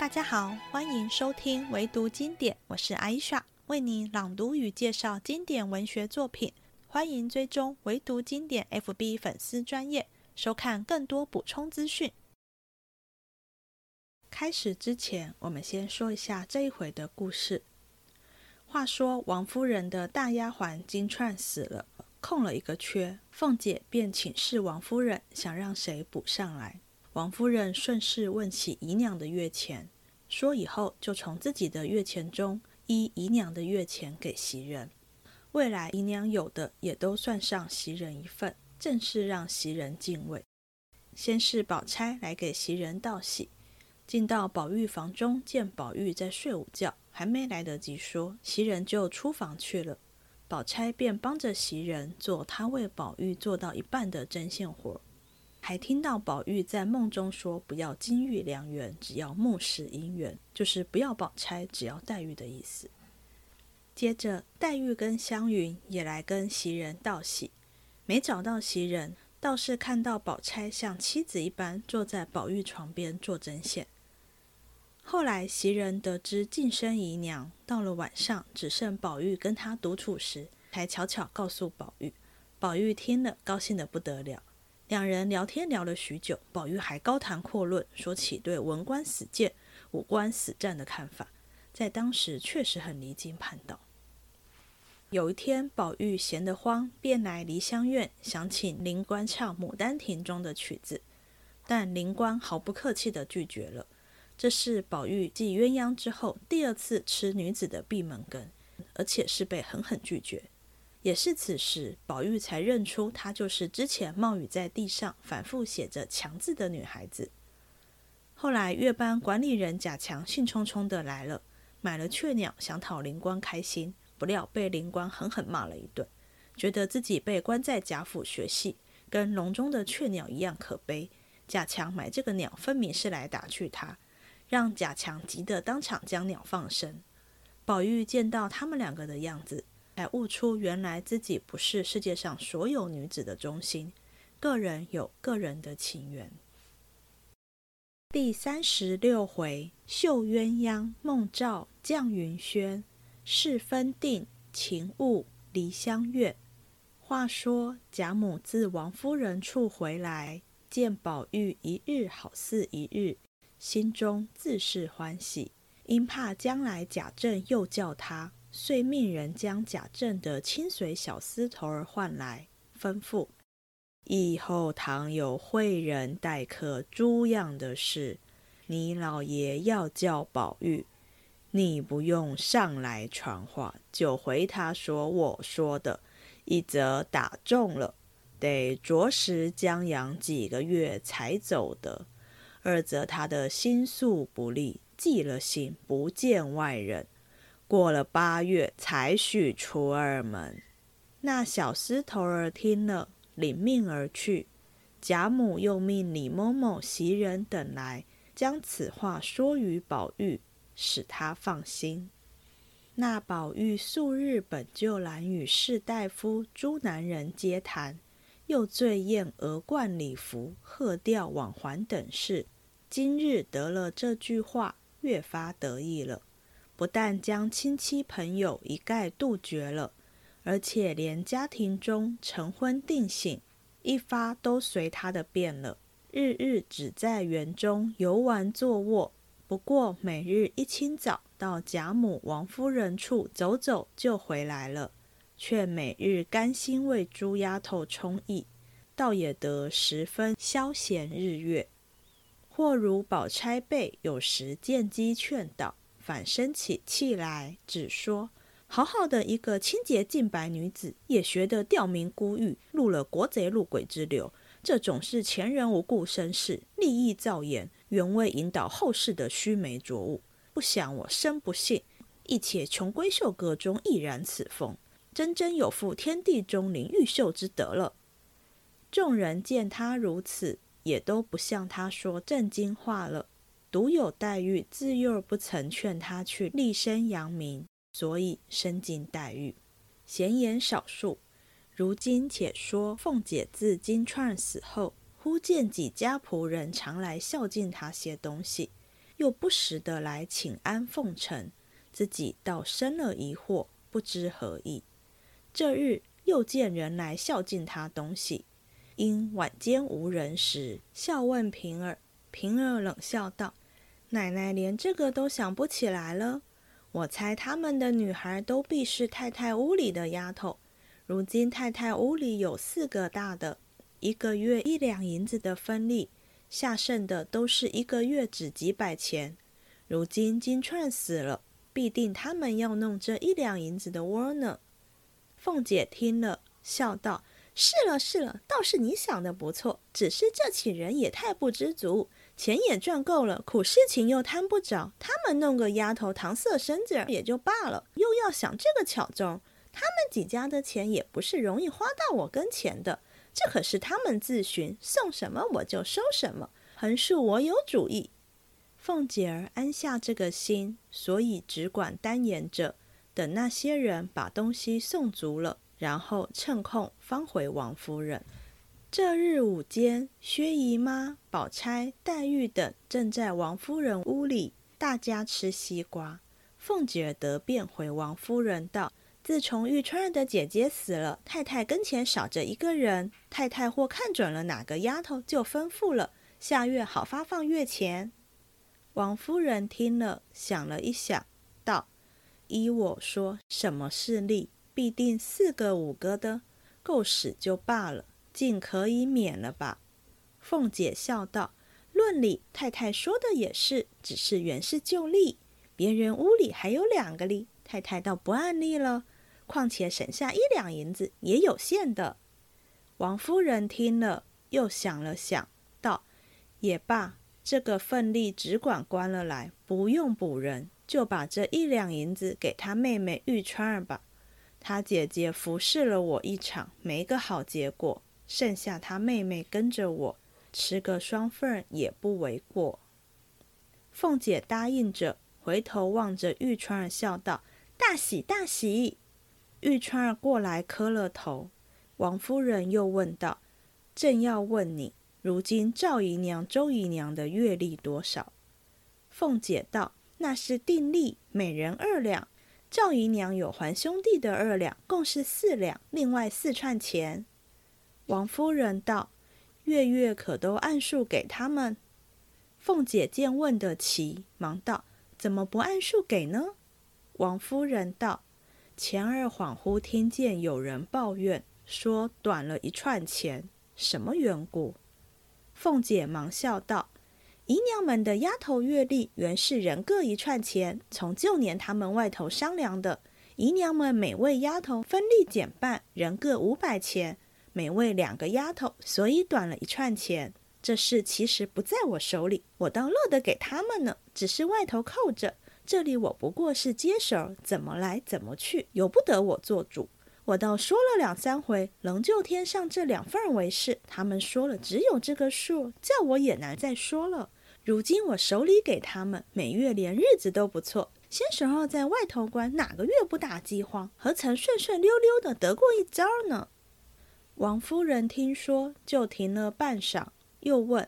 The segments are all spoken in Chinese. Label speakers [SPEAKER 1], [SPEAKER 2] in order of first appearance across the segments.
[SPEAKER 1] 大家好，欢迎收听唯读经典，我是艾莎，为你朗读与介绍经典文学作品。欢迎追踪唯读经典 FB 粉丝专业，收看更多补充资讯。开始之前，我们先说一下这一回的故事。话说王夫人的大丫鬟金钏死了，空了一个缺，凤姐便请示王夫人，想让谁补上来。王夫人顺势问起姨娘的月钱，说以后就从自己的月钱中依姨娘的月钱给袭人，未来姨娘有的也都算上袭人一份，正是让袭人敬畏。先是宝钗来给袭人道喜，进到宝玉房中，见宝玉在睡午觉，还没来得及说，袭人就出房去了。宝钗便帮着袭人做她为宝玉做到一半的针线活。还听到宝玉在梦中说：“不要金玉良缘，只要木石姻缘，就是不要宝钗，只要黛玉的意思。”接着，黛玉跟湘云也来跟袭人道喜，没找到袭人，倒是看到宝钗像妻子一般坐在宝玉床边做针线。后来，袭人得知晋升姨娘，到了晚上只剩宝玉跟她独处时，才悄悄告诉宝玉。宝玉听了，高兴得不得了。两人聊天聊了许久，宝玉还高谈阔论，说起对文官死谏、武官死战的看法，在当时确实很离经叛道。有一天，宝玉闲得慌，便来梨香院，想请林官唱《牡丹亭》中的曲子，但林官毫不客气地拒绝了。这是宝玉继鸳鸯之后第二次吃女子的闭门羹，而且是被狠狠拒绝。也是此时，宝玉才认出她就是之前冒雨在地上反复写着“强”字的女孩子。后来，月班管理人贾强兴冲冲的来了，买了雀鸟，想讨灵官开心，不料被灵官狠狠骂了一顿，觉得自己被关在贾府学戏，跟笼中的雀鸟一样可悲。贾强买这个鸟，分明是来打趣他，让贾强急得当场将鸟放生。宝玉见到他们两个的样子。才悟出，原来自己不是世界上所有女子的中心，个人有个人的情缘。第三十六回，绣鸳鸯梦照绛云轩，事分定情误离香院。话说贾母自王夫人处回来，见宝玉一日好似一日，心中自是欢喜，因怕将来贾政又叫他。遂命人将贾政的亲随小厮头儿唤来，吩咐以后倘有会人待客猪样的事，你老爷要叫宝玉，你不用上来传话，就回他说我说的，一则打中了，得着实将养几个月才走的；二则他的心素不利，寄了信不见外人。过了八月才许出二门。那小厮头儿听了，领命而去。贾母又命李某某、袭人等来，将此话说与宝玉，使他放心。那宝玉素日本就懒与士大夫诸男人接谈，又醉宴鹅冠礼服、鹤吊往还等事，今日得了这句话，越发得意了。不但将亲戚朋友一概杜绝了，而且连家庭中成婚定省一发都随他的便了。日日只在园中游玩坐卧，不过每日一清早到贾母、王夫人处走走就回来了，却每日甘心为猪丫头充役，倒也得十分消闲日月。或如宝钗辈有时见机劝导。反生起气来，只说：“好好的一个清洁净白女子，也学得吊民孤玉，入了国贼入鬼之流。这种是前人无故生事，立意造言，原为引导后世的须眉浊物。不想我生不幸，亦且穷闺秀阁中亦然此风，真真有负天地钟灵毓秀之德了。”众人见他如此，也都不向他说正经话了。独有黛玉自幼不曾劝他去立身扬名，所以深敬黛玉。闲言少述，如今且说凤姐自金钏死后，忽见几家仆人常来孝敬她些东西，又不时的来请安奉承，自己倒生了疑惑，不知何意。这日又见人来孝敬他东西，因晚间无人时，笑问平儿。平儿冷笑道：“奶奶连这个都想不起来了。我猜他们的女孩都必是太太屋里的丫头。如今太太屋里有四个大的，一个月一两银子的分利，下剩的都是一个月只几百钱。如今金钏死了，必定他们要弄这一两银子的窝呢。”凤姐听了，笑道：“是了是了，倒是你想的不错。只是这起人也太不知足，钱也赚够了，苦事情又摊不着。他们弄个丫头搪塞身子也就罢了，又要想这个巧中。他们几家的钱也不是容易花到我跟前的，这可是他们自寻，送什么我就收什么，横竖我有主意。”凤姐儿安下这个心，所以只管单言着。等那些人把东西送足了，然后趁空方回王夫人。这日午间，薛姨妈、宝钗、黛玉等正在王夫人屋里，大家吃西瓜。凤姐儿得便回王夫人道：“自从玉钏儿的姐姐死了，太太跟前少着一个人。太太或看准了哪个丫头，就吩咐了，下月好发放月钱。”王夫人听了，想了一想。道依我说，什么势力必定四个五个的，够使就罢了，尽可以免了吧。凤姐笑道：“论理，太太说的也是，只是原是旧例，别人屋里还有两个例，太太倒不按例了。况且省下一两银子也有限的。”王夫人听了，又想了想，道：“也罢，这个份例只管关了来，不用补人。”就把这一两银子给他妹妹玉钏儿吧，他姐姐服侍了我一场，没个好结果，剩下他妹妹跟着我，吃个双份也不为过。凤姐答应着，回头望着玉川儿笑道：“大喜大喜！”玉川儿过来磕了头。王夫人又问道：“正要问你，如今赵姨娘、周姨娘的月例多少？”凤姐道。那是定例，每人二两。赵姨娘有还兄弟的二两，共是四两，另外四串钱。王夫人道：“月月可都按数给他们？”凤姐见问得奇，忙道：“怎么不按数给呢？”王夫人道：“前儿恍惚听见有人抱怨，说短了一串钱，什么缘故？”凤姐忙笑道。姨娘们的丫头月例原是人各一串钱，从旧年他们外头商量的。姨娘们每位丫头分利减半，人各五百钱，每位两个丫头，所以短了一串钱。这事其实不在我手里，我倒乐得给他们呢。只是外头扣着，这里我不过是接手，怎么来怎么去，由不得我做主。我倒说了两三回，仍旧添上这两份为是。他们说了只有这个数，叫我也难再说了。如今我手里给他们每月连日子都不错，先时候在外头关，哪个月不打饥荒？何曾顺顺溜溜的得过一招呢？王夫人听说，就停了半晌，又问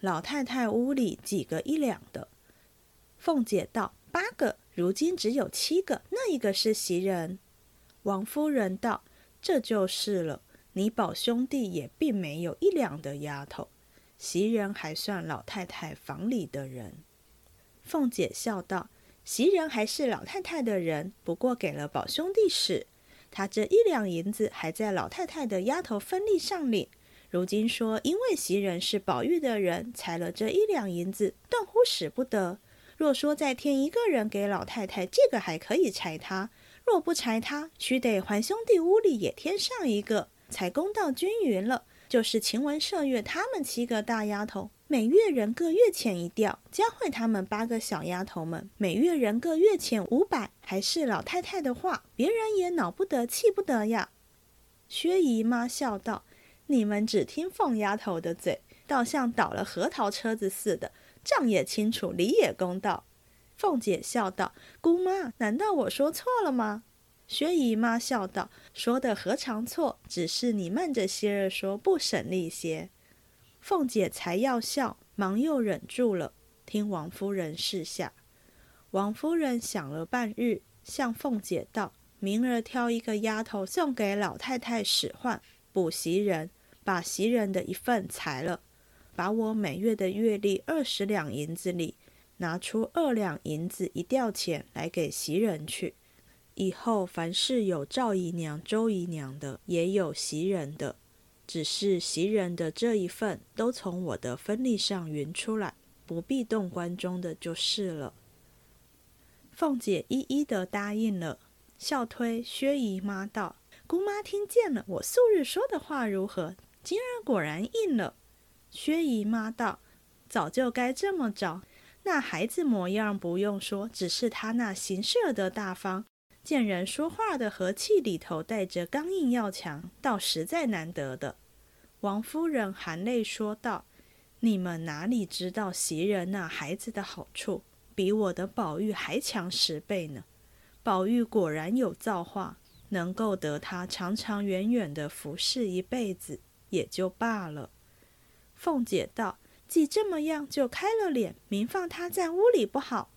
[SPEAKER 1] 老太太屋里几个一两的。凤姐道：“八个，如今只有七个，那一个是袭人。”王夫人道：“这就是了，你宝兄弟也并没有一两的丫头。”袭人还算老太太房里的人，凤姐笑道：“袭人还是老太太的人，不过给了宝兄弟使，他这一两银子还在老太太的丫头分利上领。如今说因为袭人是宝玉的人，裁了这一两银子，断乎使不得。若说再添一个人给老太太，这个还可以裁他；若不裁他，须得还兄弟屋里也添上一个，才公道均匀了。”就是晴雯、麝月他们七个大丫头，每月人各月钱一吊；佳慧他们八个小丫头们，每月人各月钱五百。还是老太太的话，别人也恼不得、气不得呀。薛姨妈笑道：“你们只听凤丫头的嘴，倒像倒了核桃车子似的，账也清楚，理也公道。”凤姐笑道：“姑妈，难道我说错了吗？”薛姨妈笑道：“说的何尝错？只是你慢着些儿说，不省力些。”凤姐才要笑，忙又忍住了。听王夫人示下。王夫人想了半日，向凤姐道：“明儿挑一个丫头送给老太太使唤，补袭人，把袭人的一份裁了，把我每月的月例二十两银子里拿出二两银子一吊钱来给袭人去。以后凡是有赵姨娘、周姨娘的，也有袭人的，只是袭人的这一份都从我的分例上匀出来，不必动关中的就是了。”凤姐一一的答应了，笑推薛姨妈道：“姑妈听见了我素日说的话如何？今儿果然应了。”薛姨妈道：“早就该这么着。那孩子模样不用说，只是他那行事的大方，见人说话的和气里头带着刚硬要强，倒实在难得的。”王夫人含泪说道：“你们哪里知道袭人那孩子的好处？”比我的宝玉还强十倍呢。宝玉果然有造化，能够得他长长远远的服侍一辈子，也就罢了。凤姐道：“既这么样，就开了脸，明放他在屋里不好。”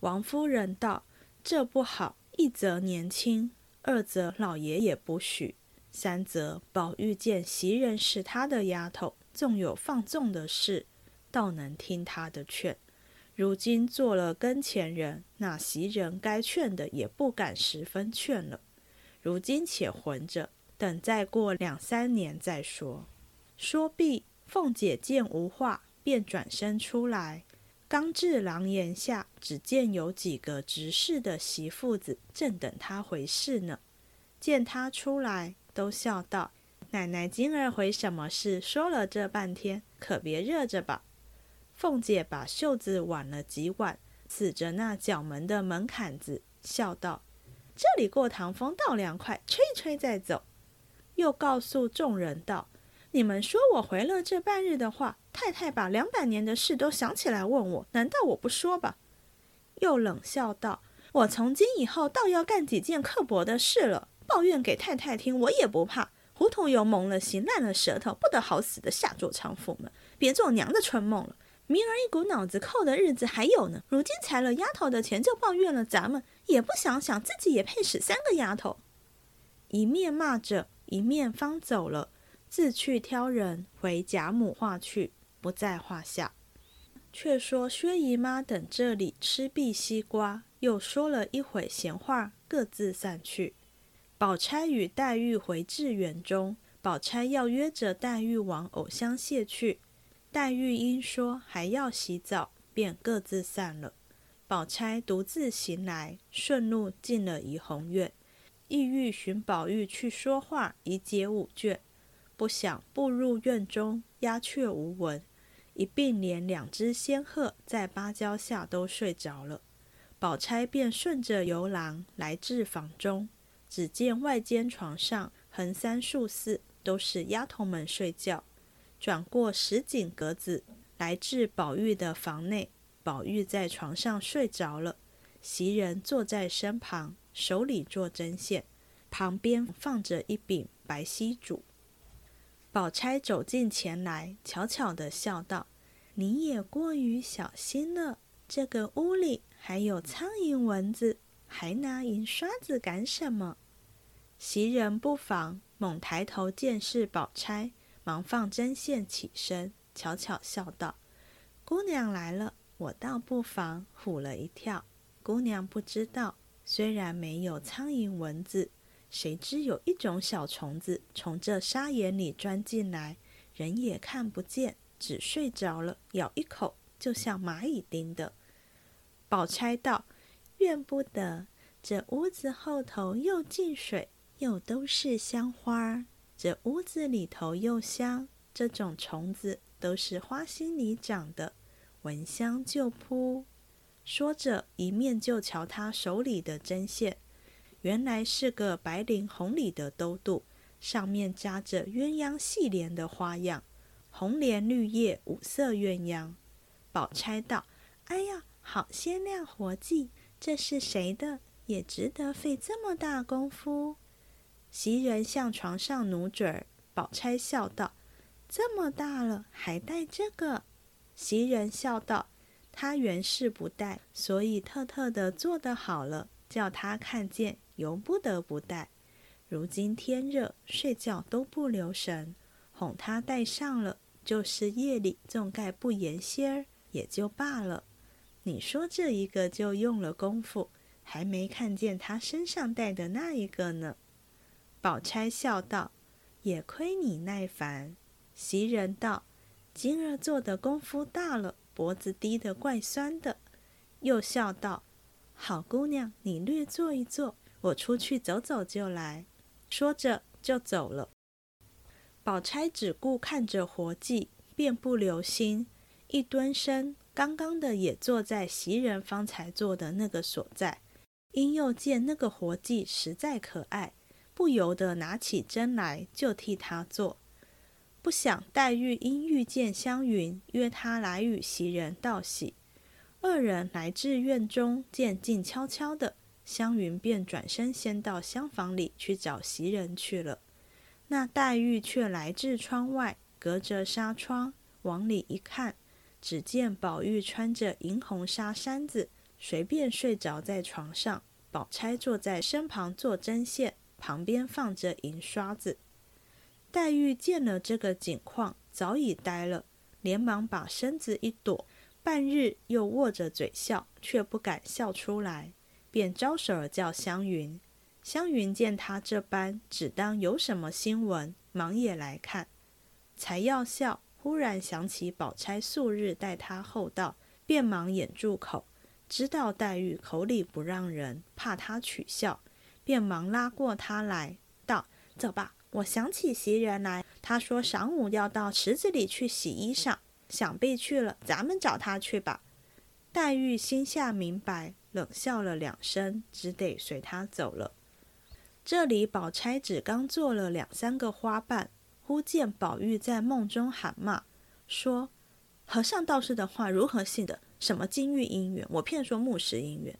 [SPEAKER 1] 王夫人道：“这不好，一则年轻，二则老爷也不许，三则宝玉见袭人是他的丫头，纵有放纵的事，倒能听他的劝。”如今做了跟前人，那袭人该劝的也不敢十分劝了。如今且混着，等再过两三年再说。说毕，凤姐见无话，便转身出来。刚至廊檐下，只见有几个执事的媳妇子正等他回事呢。见他出来，都笑道：“奶奶今儿回什么事？说了这半天，可别热着吧。”凤姐把袖子挽了几挽，指着那角门的门槛子，笑道：“这里过堂风倒凉快，吹一吹再走。”又告诉众人道：“你们说我回了这半日的话，太太把两百年的事都想起来问我，难道我不说吧？”又冷笑道：“我从今以后倒要干几件刻薄的事了，抱怨给太太听，我也不怕。胡同油蒙了心，烂了舌头，不得好死的下作娼妇们，别做娘的春梦了。”明儿一股脑子扣的日子还有呢，如今裁了丫头的钱就抱怨了咱们，也不想想自己也配使三个丫头。一面骂着，一面方走了，自去挑人回贾母话去，不在话下。却说薛姨妈等这里吃毕西瓜，又说了一会闲话，各自散去。宝钗与黛玉回至园中，宝钗要约着黛玉往藕香榭去。黛玉因说还要洗澡，便各自散了。宝钗独自行来，顺路进了怡红院，意欲寻宝玉去说话，以解五卷。不想步入院中，鸦雀无闻，一并连两只仙鹤在芭蕉下都睡着了。宝钗便顺着游廊来至房中，只见外间床上横三竖四都是丫头们睡觉。转过石井格子，来至宝玉的房内。宝玉在床上睡着了，袭人坐在身旁，手里做针线，旁边放着一柄白锡烛。宝钗走近前来，悄悄地笑道：“你也过于小心了。这个屋里还有苍蝇蚊子，还拿银刷子干什么？”袭人不防，猛抬头见是宝钗。忙放针线起身，悄悄笑道：“姑娘来了，我倒不妨，唬了一跳。姑娘不知道，虽然没有苍蝇蚊子，谁知有一种小虫子从这沙眼里钻进来，人也看不见，只睡着了，咬一口就像蚂蚁叮的。”宝钗道：“怨不得，这屋子后头又进水，又都是香花儿。”这屋子里头又香，这种虫子都是花心里长的，闻香就扑。说着，一面就瞧他手里的针线，原来是个白绫红里的兜肚，上面扎着鸳鸯戏莲的花样，红莲绿叶五色鸳鸯。宝钗道：“哎呀，好鲜亮活计，这是谁的？也值得费这么大功夫。”袭人向床上努嘴儿，宝钗笑道：“这么大了，还戴这个？”袭人笑道：“他原是不戴，所以特特的做得好了，叫他看见，由不得不戴。如今天热，睡觉都不留神，哄他戴上了，就是夜里纵盖不严些儿，也就罢了。你说这一个就用了功夫，还没看见他身上戴的那一个呢。宝钗笑道：“也亏你耐烦。”袭人道：“今儿做的功夫大了。”脖子低得怪酸的，又笑道：“好姑娘，你略坐一坐，我出去走走就来。”说着就走了。宝钗只顾看着活计，便不留心，一蹲身，刚刚的也坐在袭人方才坐的那个所在。因又见那个活计实在可爱，不由得拿起针来就替他做。不想黛玉因遇见湘云，约他来与袭人道喜。二人来至院中，见静悄悄的，湘云便转身先到厢房里去找袭人去了。那黛玉却来至窗外，隔着纱窗往里一看，只见宝玉穿着银红纱衫子，随便睡着在床上。宝钗坐在身旁做针线，旁边放着银刷子。黛玉见了这个景况，早已呆了，连忙把身子一躲，半日又握着嘴笑，却不敢笑出来，便招手儿叫湘云。湘云见他这般，只当有什么新闻，忙也来看，才要笑，忽然想起宝钗素日待他厚道，便忙掩住口，知道黛玉口里不让人，怕他取笑，便忙拉过他来，道：“走吧。”我想起袭人来，他说晌午要到池子里去洗衣裳，想必去了，咱们找他去吧。黛玉心下明白，冷笑了两声，只得随他走了。这里宝钗只刚做了两三个花瓣，忽见宝玉在梦中喊骂，说：“和尚道士的话如何信的？什么金玉姻缘，我偏说木石姻缘。”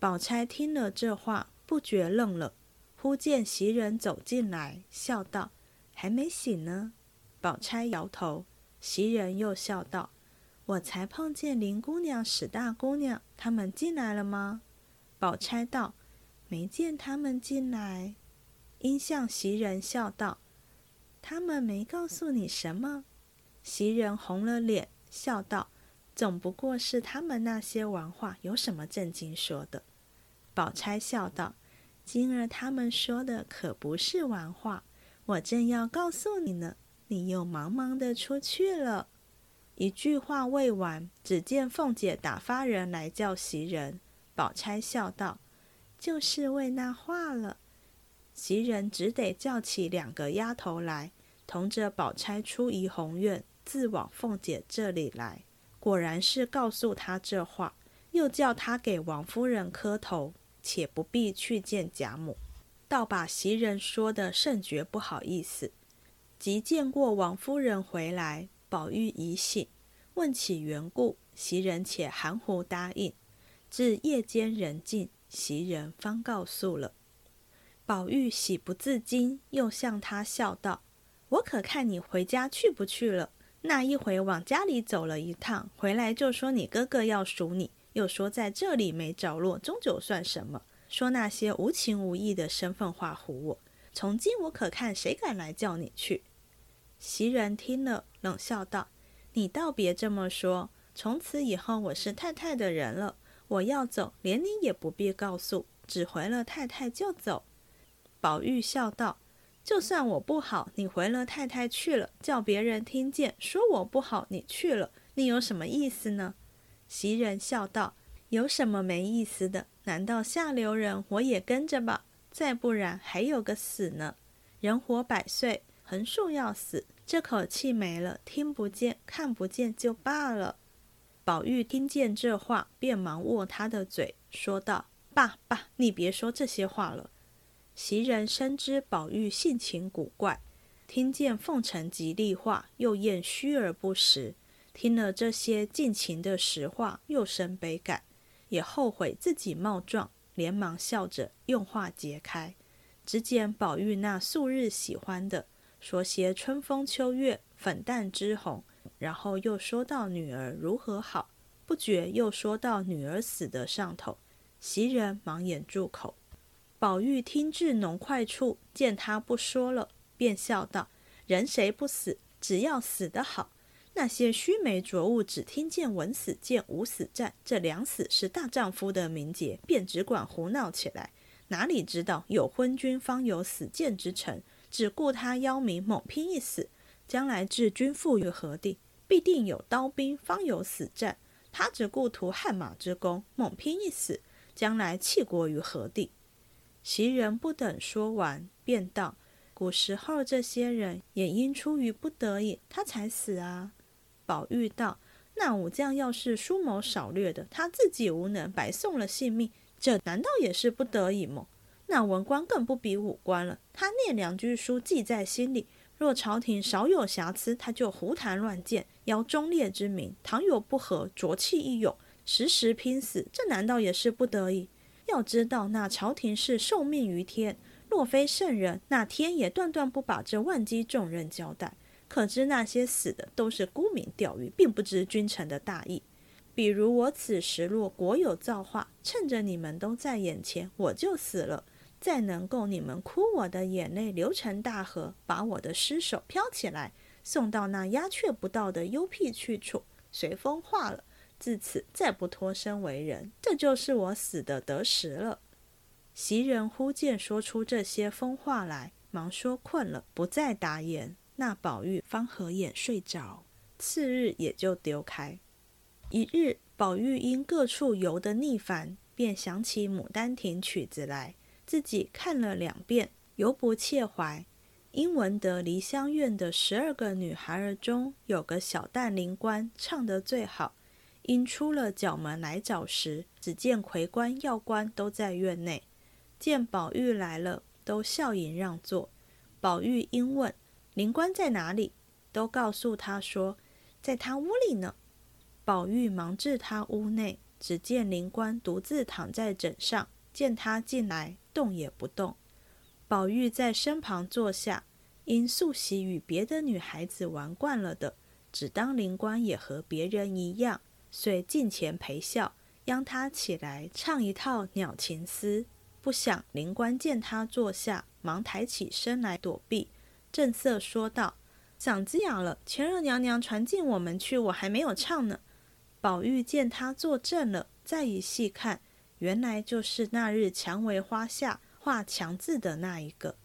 [SPEAKER 1] 宝钗听了这话，不觉愣了。忽见袭人走进来，笑道：“还没醒呢。”宝钗摇头。袭人又笑道：“我才碰见林姑娘、史大姑娘，他们进来了吗？”宝钗道：“没见他们进来。”因向袭人笑道：“他们没告诉你什么？”袭人红了脸，笑道：“总不过是他们那些玩话，有什么正经说的？”宝钗笑道。今儿他们说的可不是玩话，我正要告诉你呢，你又忙忙的出去了。一句话未完，只见凤姐打发人来叫袭人。宝钗笑道：“就是为那话了。”袭人只得叫起两个丫头来，同着宝钗出怡红院，自往凤姐这里来。果然是告诉她这话，又叫她给王夫人磕头。且不必去见贾母，倒把袭人说的甚觉不好意思。即见过王夫人回来，宝玉已醒，问起缘故，袭人且含糊答应。至夜间人静，袭人方告诉了。宝玉喜不自禁，又向他笑道：“我可看你回家去不去了？那一回往家里走了一趟，回来就说你哥哥要赎你。”又说在这里没着落，终究算什么？说那些无情无义的身份话唬我。从今我可看谁敢来叫你去？袭人听了，冷笑道：“你倒别这么说。从此以后我是太太的人了，我要走，连你也不必告诉，只回了太太就走。”宝玉笑道：“就算我不好，你回了太太去了，叫别人听见，说我不好，你去了，你有什么意思呢？”袭人笑道：“有什么没意思的？难道下流人我也跟着吧？再不然还有个死呢。人活百岁，横竖要死，这口气没了，听不见、看不见就罢了。”宝玉听见这话，便忙握他的嘴，说道：“爸爸，你别说这些话了。”袭人深知宝玉性情古怪，听见奉承吉利话，又厌虚而不实。听了这些尽情的实话，又生悲感，也后悔自己冒撞，连忙笑着用话解开。只见宝玉那素日喜欢的，说些春风秋月、粉淡之红，然后又说到女儿如何好，不觉又说到女儿死的上头。袭人忙掩住口。宝玉听至浓快处，见他不说了，便笑道：“人谁不死？只要死得好。那些须眉浊物，只听见闻死见无死战，这两死是大丈夫的名节，便只管胡闹起来。哪里知道有昏君方有死谏之臣，只顾他邀名猛拼一死，将来置君父于何地？必定有刀兵方有死战，他只顾图汗马之功，猛拼一死，将来弃国于何地？”袭人不等说完，便道：“古时候这些人也因出于不得已，他才死啊。”宝玉道：“那武将要是疏谋少略的，他自己无能，白送了性命，这难道也是不得已吗？那文官更不比武官了，他念两句书，记在心里。若朝廷少有瑕疵，他就胡谈乱谏，邀忠烈之名；倘有不和，浊气一涌，时时拼死，这难道也是不得已？”要知道，那朝廷是受命于天，若非圣人，那天也断断不把这万机重任交代。可知那些死的都是沽名钓誉，并不知君臣的大义。比如我此时若国有造化，趁着你们都在眼前，我就死了，再能够你们哭我的眼泪流成大河，把我的尸首漂起来，送到那鸦雀不到的幽僻去处，随风化了。自此再不脱身为人，这就是我死的得时了。袭人忽见说出这些疯话来，忙说困了，不再答言。那宝玉方合眼睡着，次日也就丢开。一日，宝玉因各处游得腻烦，便想起《牡丹亭》曲子来，自己看了两遍，犹不切怀。因闻得梨香院的十二个女孩儿中，有个小旦灵官唱得最好。因出了角门来找时，只见魁官、要官都在院内。见宝玉来了，都笑迎让座。宝玉因问灵官在哪里，都告诉他说，在他屋里呢。宝玉忙至他屋内，只见灵官独自躺在枕上。见他进来，动也不动。宝玉在身旁坐下，因素喜与别的女孩子玩惯了的，只当灵官也和别人一样。遂近前陪笑，央他起来唱一套鸟情思。不想灵官见他坐下，忙抬起身来躲避，正色说道：“嗓子哑了，前日娘娘传进我们去，我还没有唱呢。”宝玉见他坐正了，再一细看，原来就是那日蔷薇花下画墙字的那一个。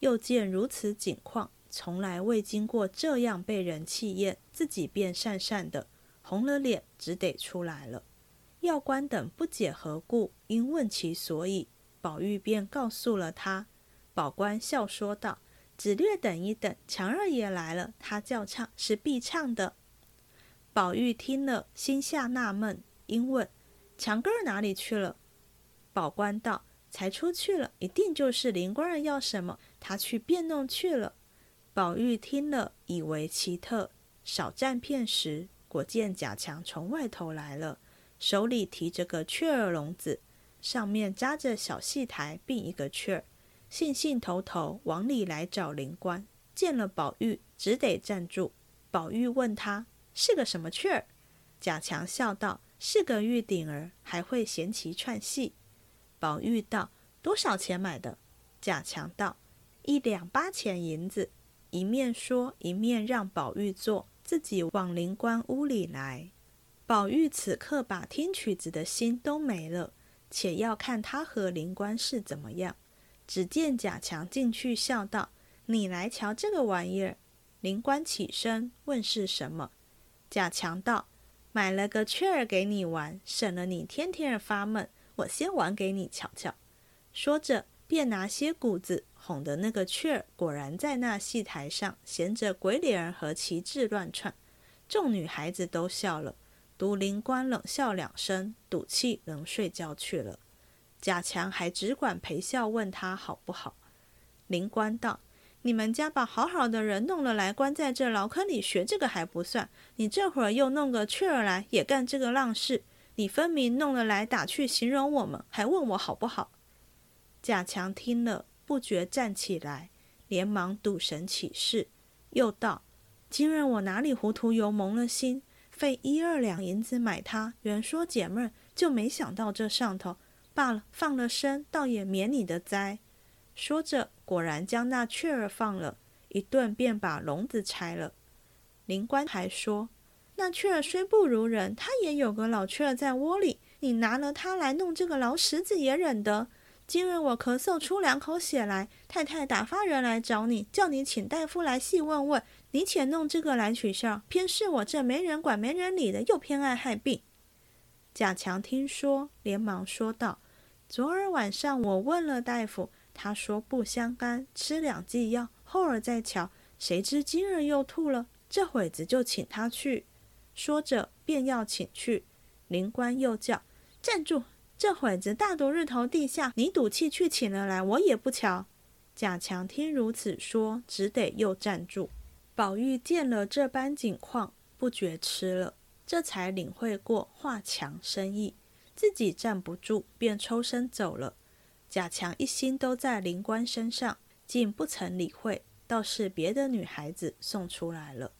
[SPEAKER 1] 又见如此景况，从来未经过这样被人气焰，自己便讪讪的。红了脸，只得出来了。药官等不解何故，因问其所以，宝玉便告诉了他。宝官笑说道：“只略等一等，强二爷来了，他叫唱是必唱的。”宝玉听了，心下纳闷，因问：“强哥儿哪里去了？”宝官道：“才出去了，一定就是林官儿要什么，他去变弄去了。”宝玉听了，以为奇特，少占片时。果见贾强从外头来了，手里提着个雀儿笼子，上面扎着小戏台，并一个雀儿，兴兴头头往里来找灵官。见了宝玉，只得站住。宝玉问他是个什么雀儿，贾强笑道：“是个玉鼎儿，还会弦棋串戏。”宝玉道：“多少钱买的？”贾强道：“一两八钱银子。”一面说，一面让宝玉坐。自己往灵官屋里来，宝玉此刻把听曲子的心都没了，且要看他和灵官是怎么样。只见贾强进去笑道：“你来瞧这个玩意儿。”灵官起身问是什么，贾强道：“买了个雀儿给你玩，省了你天天发闷。我先玩给你瞧瞧。”说着，便拿些谷子。哄的那个雀儿果然在那戏台上衔着鬼脸儿和旗帜乱窜，众女孩子都笑了，独灵官冷笑两声，赌气能睡觉去了。贾强还只管陪笑问他好不好。灵官道：“你们家把好好的人弄了来，关在这牢坑里学这个还不算，你这会儿又弄个雀儿来，也干这个浪事。你分明弄了来打趣形容我们，还问我好不好？”贾强听了。不觉站起来，连忙赌神起誓，又道：“今日我哪里糊涂油蒙了心？费一二两银子买它，原说解闷，就没想到这上头。罢了，放了生，倒也免你的灾。说着，果然将那雀儿放了，一顿便把笼子拆了。灵官还说，那雀儿虽不如人，它也有个老雀儿在窝里，你拿了它来弄这个老石子也忍得。今日我咳嗽出两口血来，太太打发人来找你，叫你请大夫来细问问，你且弄这个来取笑，偏是我这没人管没人理的，又偏爱害病。贾强听说，连忙说道：“昨儿晚上我问了大夫，他说不相干，吃两剂药，后儿再瞧。谁知今日又吐了，这会子就请他去。”说着便要请去，灵官又叫：“站住！这会子大毒日头地下，你赌气去请了来，我也不瞧。”贾强听如此说，只得又站住。宝玉见了这般景况，不觉吃了。这才领会过华强深意，自己站不住，便抽身走了。贾强一心都在灵官身上，竟不曾理会，倒是别的女孩子送出来了。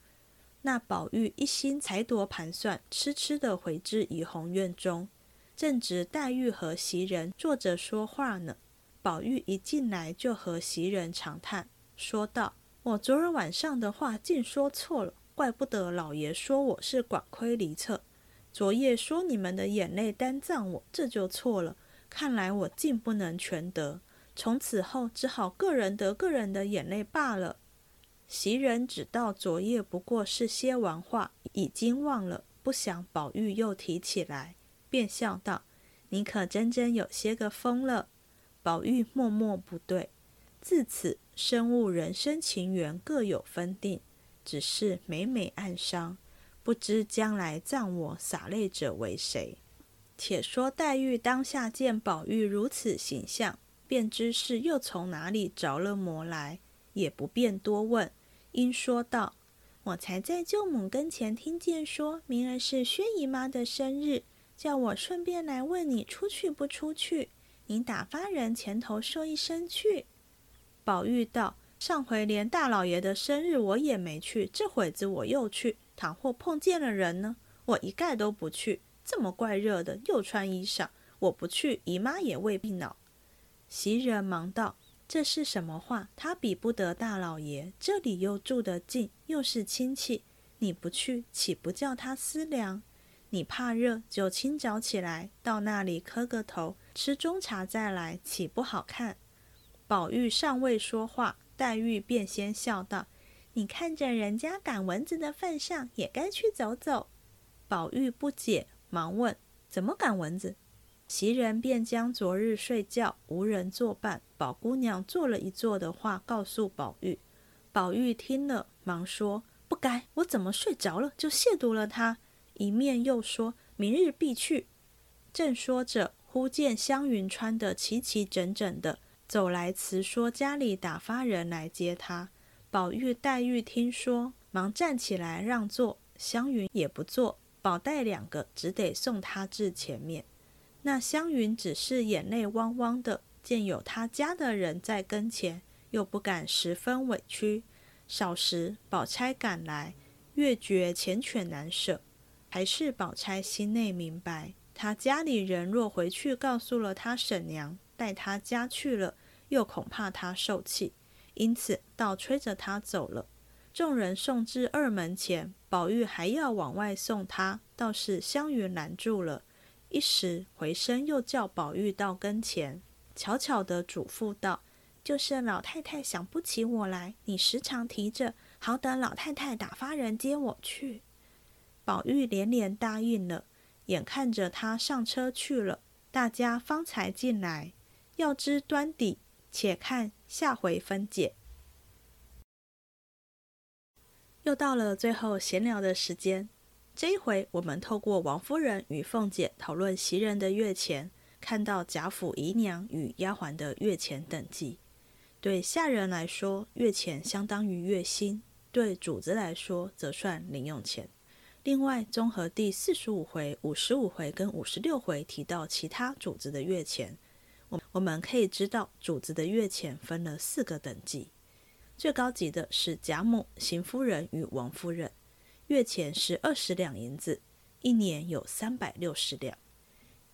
[SPEAKER 1] 那宝玉一心才夺盘算，痴痴的回至怡红院中，正值黛玉和袭人坐着说话呢。宝玉一进来，就和袭人长叹，说道：“我昨儿晚上的话，竟说错了。”怪不得老爷说我是管窥离策，昨夜说你们的眼泪单葬我，这就错了。看来我竟不能全得，从此后只好个人得个人的眼泪罢了。袭人只道昨夜不过是些玩话，已经忘了，不想宝玉又提起来，便笑道：“你可真真有些个疯了。”宝玉默默不对，自此生物人生情缘各有分定。只是每每暗伤，不知将来葬我洒泪者为谁。且说黛玉当下见宝玉如此形象，便知是又从哪里着了魔来，也不便多问，因说道：“我才在舅母跟前听见说，明儿是薛姨妈的生日，叫我顺便来问你出去不出去。你打发人前头说一声去。”宝玉道。上回连大老爷的生日我也没去，这会子我又去。倘或碰见了人呢，我一概都不去。这么怪热的，又穿衣裳，我不去，姨妈也未必恼。袭人忙道：“这是什么话？他比不得大老爷，这里又住得近，又是亲戚，你不去，岂不叫他思量？你怕热，就清早起来到那里磕个头，吃中茶再来，岂不好看？”宝玉尚未说话。黛玉便先笑道：“你看着人家赶蚊子的份上，也该去走走。”宝玉不解，忙问：“怎么赶蚊子？”袭人便将昨日睡觉无人作伴，宝姑娘坐了一坐的话告诉宝玉。宝玉听了，忙说：“不该，我怎么睡着了就亵渎了他？”一面又说：“明日必去。”正说着，忽见湘云穿得齐齐整整的。走来辞说家里打发人来接他，宝玉、黛玉听说，忙站起来让座。湘云也不坐，宝黛两个只得送他至前面。那湘云只是眼泪汪汪的，见有他家的人在跟前，又不敢十分委屈。少时，宝钗赶来，越觉缱绻难舍。还是宝钗心内明白，他家里人若回去告诉了他婶娘，带他家去了。又恐怕他受气，因此倒催着他走了。众人送至二门前，宝玉还要往外送他，倒是湘云拦住了。一时回身又叫宝玉到跟前，悄悄地嘱咐道：“就是老太太想不起我来，你时常提着，好等老太太打发人接我去。”宝玉连连答应了。眼看着他上车去了，大家方才进来，要知端底。且看下回分解。又到了最后闲聊的时间，这一回我们透过王夫人与凤姐讨论袭人的月钱，看到贾府姨娘与丫鬟的月钱等级。对下人来说，月钱相当于月薪；对主子来说，则算零用钱。另外，综合第四十五回、五十五回跟五十六回提到其他主子的月钱。我我们可以知道，主子的月钱分了四个等级，最高级的是贾母、邢夫人与王夫人。月钱是二十两银子，一年有三百六十两，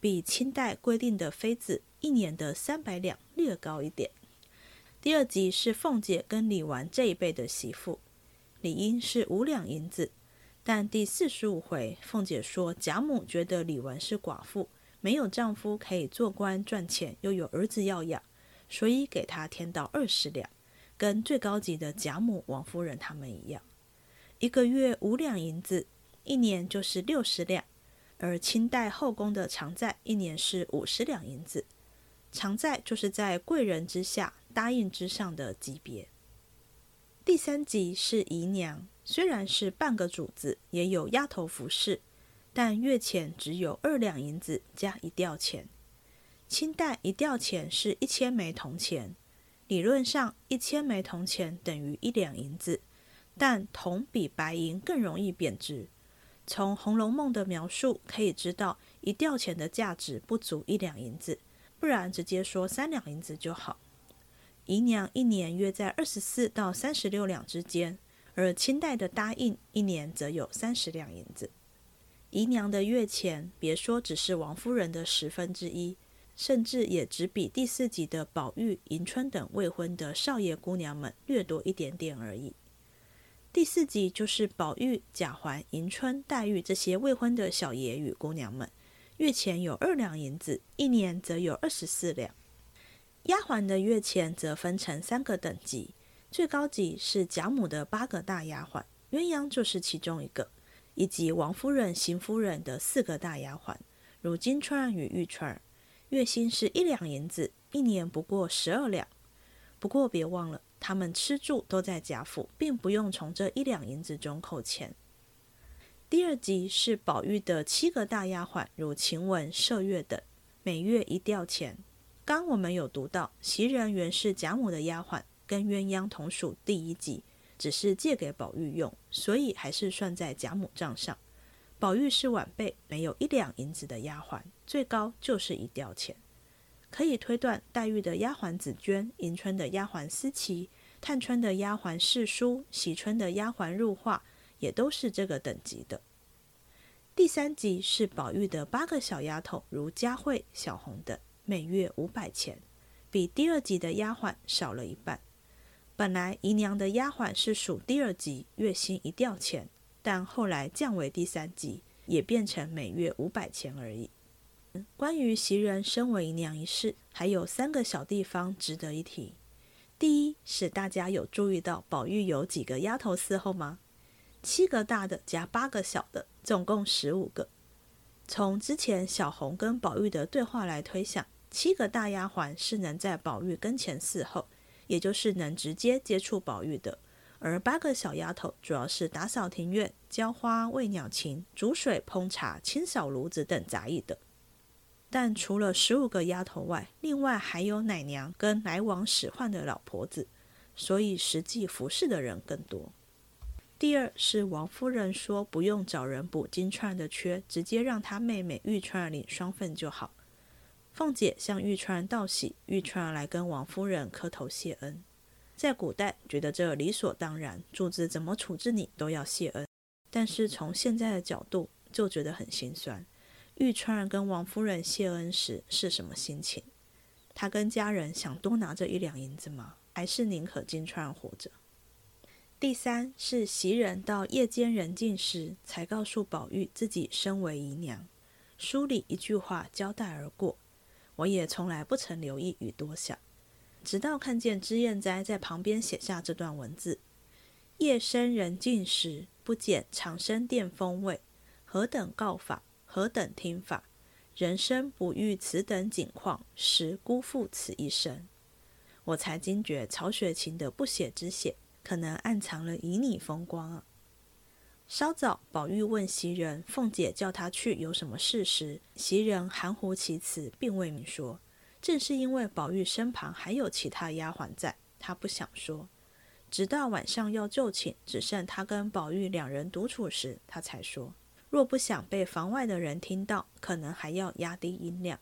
[SPEAKER 1] 比清代规定的妃子一年的三百两略高一点。第二集是凤姐跟李纨这一辈的媳妇，理应是五两银子，但第四十五回，凤姐说贾母觉得李纨是寡妇，没有丈夫可以做官赚钱，又有儿子要养，所以给她添到二十两，跟最高级的贾母、王夫人他们一样。一个月五两银子，一年就是六十两，而清代后宫的常在一年是五十两银子，常在就是在贵人之下、答应之上的级别。第三级是姨娘，虽然是半个主子，也有丫头服侍，但月钱只有二两银子加一吊钱。清代一吊钱是一千枚铜钱，理论上一千枚铜钱等于一两银子。但铜比白银更容易贬值。从《红楼梦》的描述可以知道，一吊钱的价值不足一两银子，不然直接说三两银子就好。姨娘一年约在二十四到三十六两之间，而清代的答应一年则有三十两银子。姨娘的月钱，别说只是王夫人的十分之一，甚至也只比第四集的宝玉、迎春等未婚的少爷姑娘们略多一点点而已。第四集就是宝玉、贾环、迎春、黛玉这些未婚的小爷与姑娘们，月钱有二两银子，一年则有二十四两。丫鬟的月钱则分成三个等级，最高级是贾母的八个大丫鬟，鸳鸯就是其中一个，以及王夫人、邢夫人的四个大丫鬟，如金钏与玉钏，月薪是一两银子，一年不过十二两。不过别忘了。他们吃住都在贾府，并不用从这一两银子中扣钱。第二集是宝玉的七个大丫鬟，如晴雯、麝月等，每月一吊钱。刚我们有读到，袭人原是贾母的丫鬟，跟鸳鸯同属第一级，只是借给宝玉用，所以还是算在贾母账上。宝玉是晚辈，没有一两银子的丫鬟，最高就是一吊钱。可以推断，黛玉的丫鬟紫鹃、迎春的丫鬟思琪、探春的丫鬟世书、喜春的丫鬟入画，也都是这个等级的。第三集是宝玉的八个小丫头，如佳慧、小红等，每月五百钱，比第二集的丫鬟少了一半。本来姨娘的丫鬟是属第二级，月薪一吊钱，但后来降为第三级，也变成每月五百钱而已。关于袭人身为姨娘一事，还有三个小地方值得一提。第一是大家有注意到宝玉有几个丫头伺候吗？七个大的加八个小的，总共十五个。从之前小红跟宝玉的对话来推想，七个大丫鬟是能在宝玉跟前伺候，也就是能直接接触宝玉的；而八个小丫头主要是打扫庭院、浇花、喂鸟禽、煮水、烹茶、清扫炉子等杂役的。但除了十五个丫头外，另外还有奶娘跟来往使唤的老婆子，所以实际服侍的人更多。第二是王夫人说不用找人补金钏的缺，直接让她妹妹玉钏领双份就好。凤姐向玉钏道喜，玉钏来跟王夫人磕头谢恩。在古代觉得这理所当然，主子怎么处置你都要谢恩，但是从现在的角度就觉得很心酸。玉钏跟王夫人谢恩时是什么心情？他跟家人想多拿这一两银子吗？还是宁可金钏活着？第三是袭人到夜间人静时，才告诉宝玉自己身为姨娘，书里一句话交代而过，我也从来不曾留意与多想，直到看见脂砚斋在旁边写下这段文字：夜深人静时，不减长生殿风味，何等告法！何等听法！人生不遇此等景况，实辜负此一生。我才惊觉曹雪芹的不写之写，可能暗藏了旖旎风光啊。稍早，宝玉问袭人：“凤姐叫他去有什么事？”时，袭人含糊其辞，并未明说。正是因为宝玉身旁还有其他丫鬟在，他不想说。直到晚上要就寝，只剩他跟宝玉两人独处时，他才说。若不想被房外的人听到，可能还要压低音量。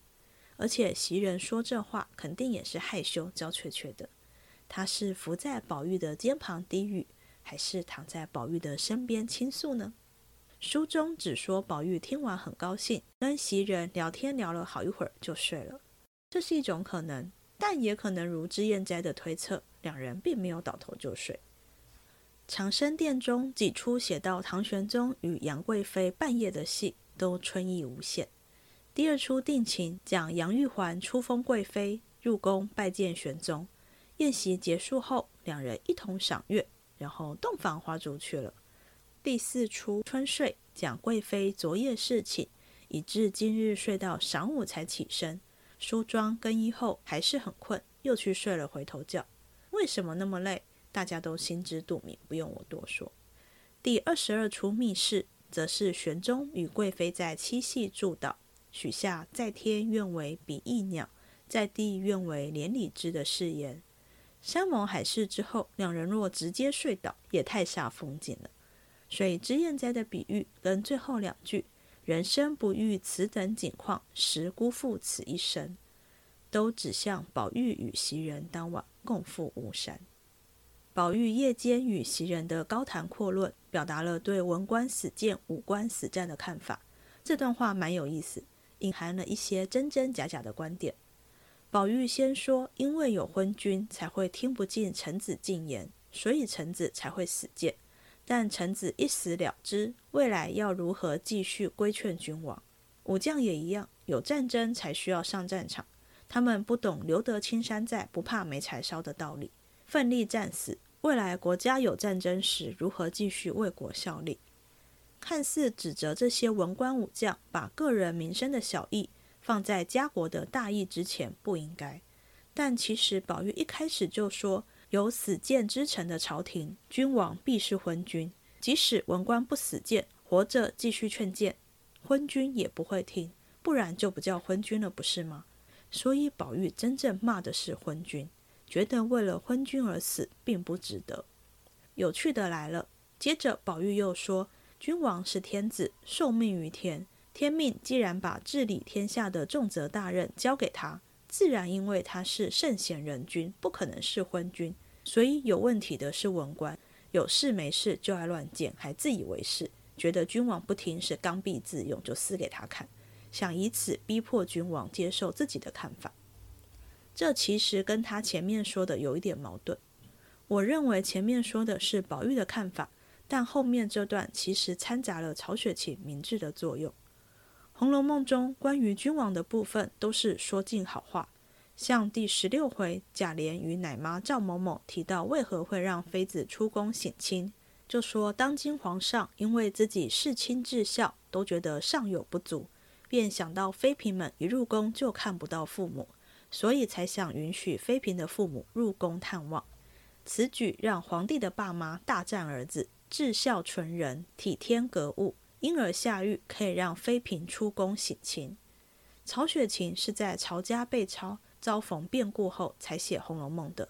[SPEAKER 1] 而且袭人说这话，肯定也是害羞娇怯怯的。她是伏在宝玉的肩旁低语，还是躺在宝玉的身边倾诉呢？书中只说宝玉听完很高兴，跟袭人聊天聊了好一会儿就睡了。这是一种可能，但也可能如脂砚斋的推测，两人并没有倒头就睡。长生殿中几出写到唐玄宗与杨贵妃半夜的戏，都春意无限。第二出定情讲杨玉环初封贵妃，入宫拜见玄宗。宴席结束后，两人一同赏月，然后洞房花烛去了。第四出春睡，讲贵妃昨夜侍寝，以至今日睡到晌午才起身，梳妆更衣后还是很困，又去睡了回头觉。为什么那么累？大家都心知肚明，不用我多说。第二十二出密室，则是玄宗与贵妃在七夕祝祷，许下在天愿为比翼鸟，在地愿为连理枝的誓言。山盟海誓之后，两人若直接睡倒，也太煞风景了。水之燕斋的比喻跟最后两句“人生不遇此等景况，实辜负此一生”，都指向宝玉与袭人当晚共赴巫山。宝玉夜间与袭人的高谈阔论，表达了对文官死谏、武官死战的看法。这段话蛮有意思，隐含了一些真真假假的观点。宝玉先说，因为有昏君，才会听不进臣子进言，所以臣子才会死谏。但臣子一死了之，未来要如何继续规劝君王？武将也一样，有战争才需要上战场。他们不懂“留得青山在，不怕没柴烧”的道理，奋力战死。未来国家有战争时，如何继续为国效力？看似指责这些文官武将把个人民生的小义放在家国的大义之前，不应该。但其实宝玉一开始就说。有死谏之臣的朝廷，君王必是昏君。即使文官不死谏，活着继续劝谏，昏君也不会听，不然就不叫昏君了，不是吗？所以宝玉真正骂的是昏君，觉得为了昏君而死并不值得。有趣的来了，接着宝玉又说，君王是天子，受命于天，天命既然把治理天下的重责大任交给他。自然，因为他是圣贤人君，不可能是昏君，所以有问题的是文官，有事没事就爱乱谏，还自以为是，觉得君王不听是刚愎自用，就撕给他看，想以此逼迫君王接受自己的看法。这其实跟他前面说的有一点矛盾。我认为前面说的是宝玉的看法，但后面这段其实掺杂了曹雪芹明智的作用。《红楼梦》中关于君王的部分都是说尽好话，像第十六回贾琏与奶妈赵某某提到为何会让妃子出宫省亲，就说当今皇上因为自己事亲至孝，都觉得尚有不足，便想到妃嫔们一入宫就看不到父母，所以才想允许妃嫔的父母入宫探望。此举让皇帝的爸妈大赞儿子至孝纯仁，体贴格物。因而下狱，可以让妃嫔出宫省亲。曹雪芹是在曹家被抄、遭逢变故后才写《红楼梦》的。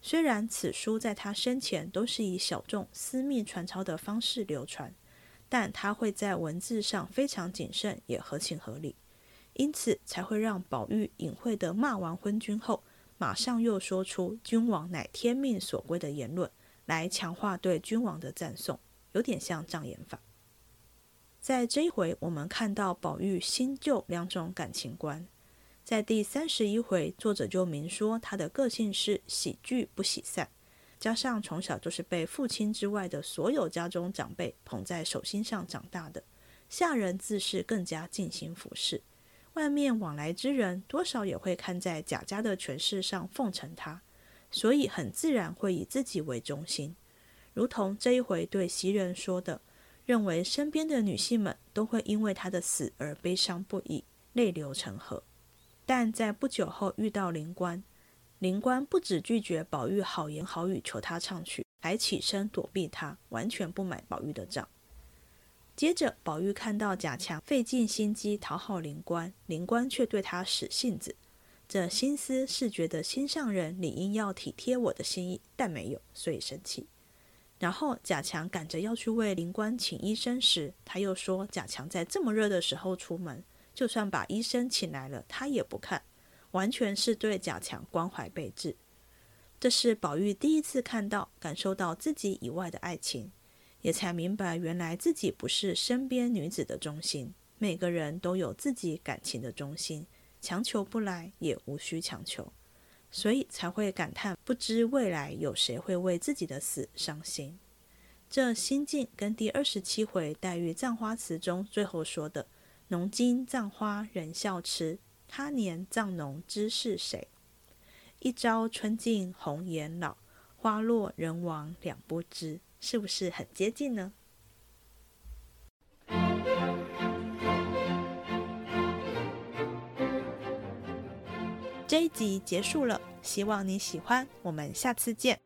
[SPEAKER 1] 虽然此书在他生前都是以小众私密传抄的方式流传，但他会在文字上非常谨慎，也合情合理，因此才会让宝玉隐晦地骂完昏君后，马上又说出“君王乃天命所归”的言论，来强化对君王的赞颂，有点像障眼法。在这一回，我们看到宝玉新旧两种感情观。在第三十一回，作者就明说他的个性是喜聚不喜散，加上从小就是被父亲之外的所有家中长辈捧在手心上长大的，下人自是更加尽心服侍。外面往来之人，多少也会看在贾家的权势上奉承他，所以很自然会以自己为中心，如同这一回对袭人说的。认为身边的女性们都会因为他的死而悲伤不已，泪流成河。但在不久后遇到灵官，灵官不止拒绝宝玉好言好语求他唱曲，还起身躲避他，完全不买宝玉的账。接着，宝玉看到贾强费尽心机讨好灵官，灵官却对他使性子，这心思是觉得心上人理应要体贴我的心意，但没有，所以生气。然后贾强赶着要去为灵官请医生时，他又说：“贾强在这么热的时候出门，就算把医生请来了，他也不看，完全是对贾强关怀备至。”这是宝玉第一次看到、感受到自己以外的爱情，也才明白原来自己不是身边女子的中心。每个人都有自己感情的中心，强求不来也无需强求，所以才会感叹不知未来有谁会为自己的死伤心。这心境跟第二十七回黛玉葬花词中最后说的“农经葬花人笑痴，他年葬侬知是谁？一朝春尽红颜老，花落人亡两不知”是不是很接近呢？这一集结束了，希望你喜欢，我们下次见。